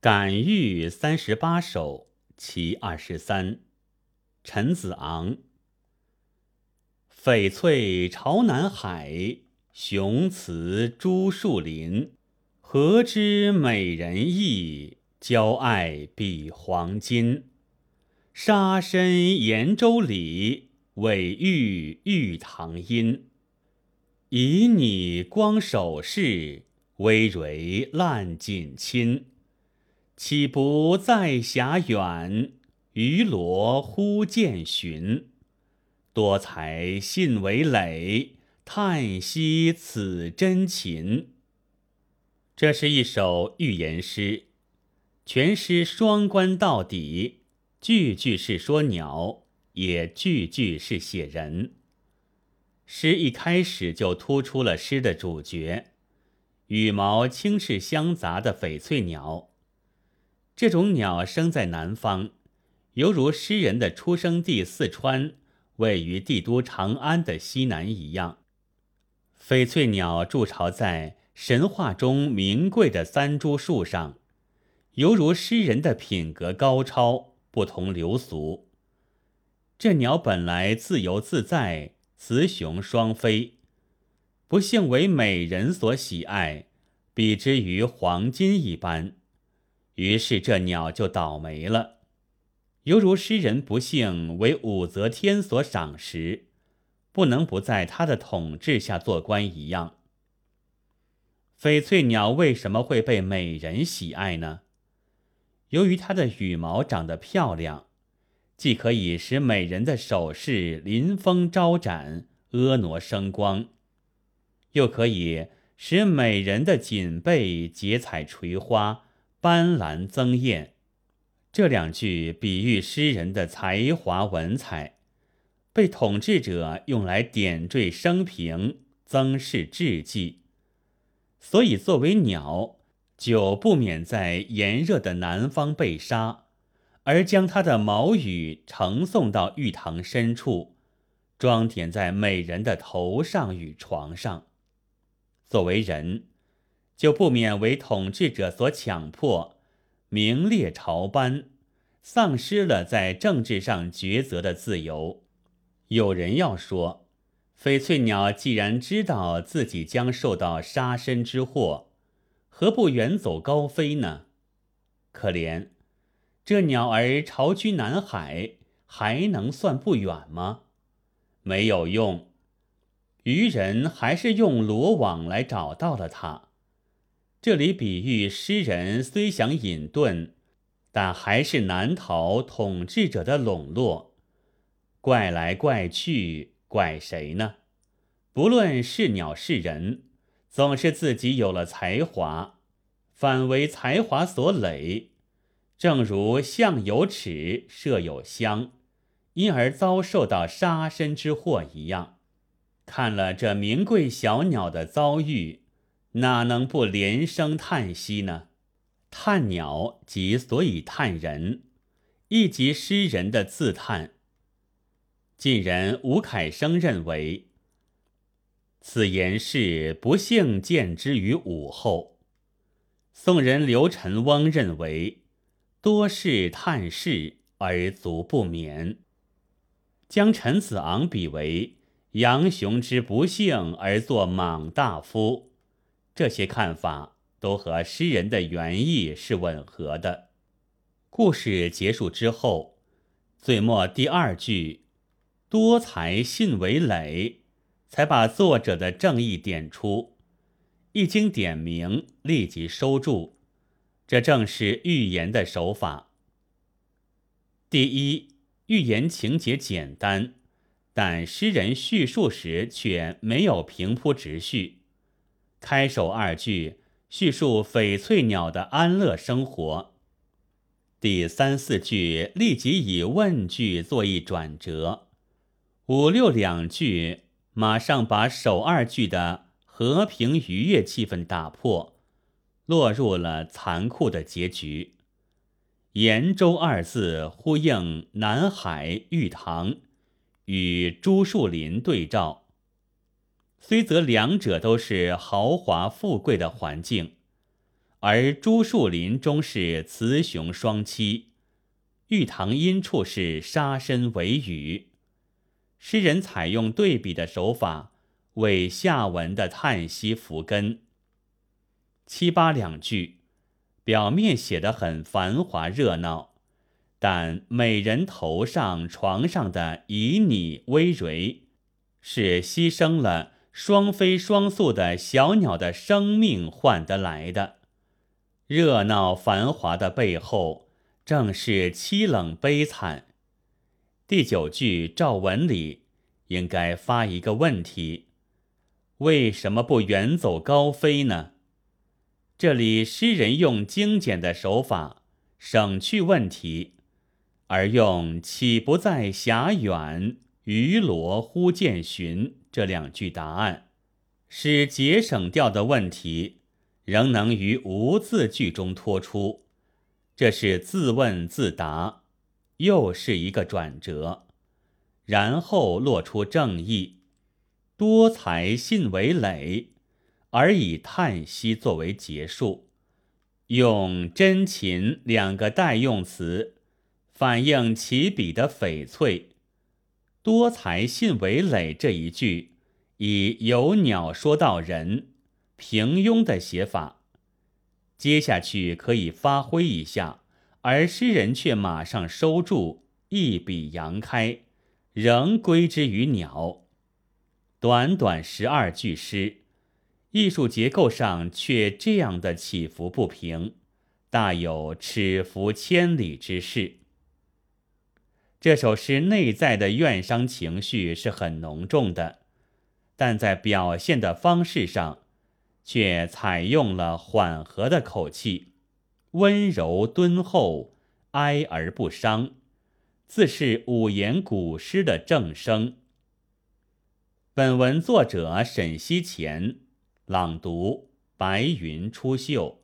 感遇三十八首其二十三，陈子昂。翡翠朝南海，雄雌朱树林。何知美人意，娇爱比黄金。沙参延州里，尾玉玉堂阴。以你光首饰，微蕤烂锦衾。岂不在遐远？鱼罗忽见寻。多才信为累，叹息此真情。这是一首寓言诗，全诗双关到底，句句是说鸟，也句句是写人。诗一开始就突出了诗的主角——羽毛青赤相杂的翡翠鸟。这种鸟生在南方，犹如诗人的出生地四川位于帝都长安的西南一样。翡翠鸟筑巢在神话中名贵的三株树上，犹如诗人的品格高超，不同流俗。这鸟本来自由自在。雌雄双飞，不幸为美人所喜爱，比之于黄金一般，于是这鸟就倒霉了，犹如诗人不幸为武则天所赏识，不能不在他的统治下做官一样。翡翠鸟为什么会被美人喜爱呢？由于它的羽毛长得漂亮。既可以使美人的首饰临风招展、婀娜生光，又可以使美人的锦被结彩垂花、斑斓增艳。这两句比喻诗人的才华文采，被统治者用来点缀生平、增饰志绩，所以作为鸟，就不免在炎热的南方被杀。而将它的毛羽呈送到玉堂深处，装点在美人的头上与床上。作为人，就不免为统治者所强迫，名列朝班，丧失了在政治上抉择的自由。有人要说，翡翠鸟既然知道自己将受到杀身之祸，何不远走高飞呢？可怜。这鸟儿巢居南海，还能算不远吗？没有用，渔人还是用罗网来找到了它。这里比喻诗人虽想隐遁，但还是难逃统治者的笼络。怪来怪去，怪谁呢？不论是鸟是人，总是自己有了才华，反为才华所累。正如相有尺，射有香，因而遭受到杀身之祸一样。看了这名贵小鸟的遭遇，哪能不连声叹息呢？叹鸟即所以叹人，亦即诗人的自叹。晋人吴凯生认为，此言是不幸见之于武后。宋人刘辰翁认为。多事叹世而足不眠，将陈子昂比为杨雄之不幸而作莽大夫，这些看法都和诗人的原意是吻合的。故事结束之后，最末第二句“多才信为累”，才把作者的正义点出，一经点明，立即收住。这正是寓言的手法。第一，寓言情节简单，但诗人叙述时却没有平铺直叙。开首二句叙述翡翠鸟的安乐生活，第三四句立即以问句作一转折，五六两句马上把首二句的和平愉悦气氛打破。落入了残酷的结局。延州二字呼应南海玉堂，与朱树林对照。虽则两者都是豪华富贵的环境，而朱树林中是雌雄双栖，玉堂阴处是沙深为雨。诗人采用对比的手法，为下文的叹息伏根。七八两句，表面写得很繁华热闹，但美人头上床上的旖旎微蕤，是牺牲了双飞双宿的小鸟的生命换得来的。热闹繁华的背后，正是凄冷悲惨。第九句照文里应该发一个问题：为什么不远走高飞呢？这里诗人用精简的手法省去问题，而用“岂不在峡远，鱼罗忽见寻”这两句答案，使节省掉的问题仍能于无字句中托出。这是自问自答。又是一个转折，然后落出正义，多才信为累，而以叹息作为结束，用真情两个代用词，反映起笔的翡翠。多才信为累这一句，以有鸟说到人，平庸的写法，接下去可以发挥一下。而诗人却马上收住，一笔扬开，仍归之于鸟。短短十二句诗，艺术结构上却这样的起伏不平，大有尺幅千里之势。这首诗内在的怨伤情绪是很浓重的，但在表现的方式上，却采用了缓和的口气。温柔敦厚，哀而不伤，自是五言古诗的正声。本文作者沈西前，朗读：白云出岫。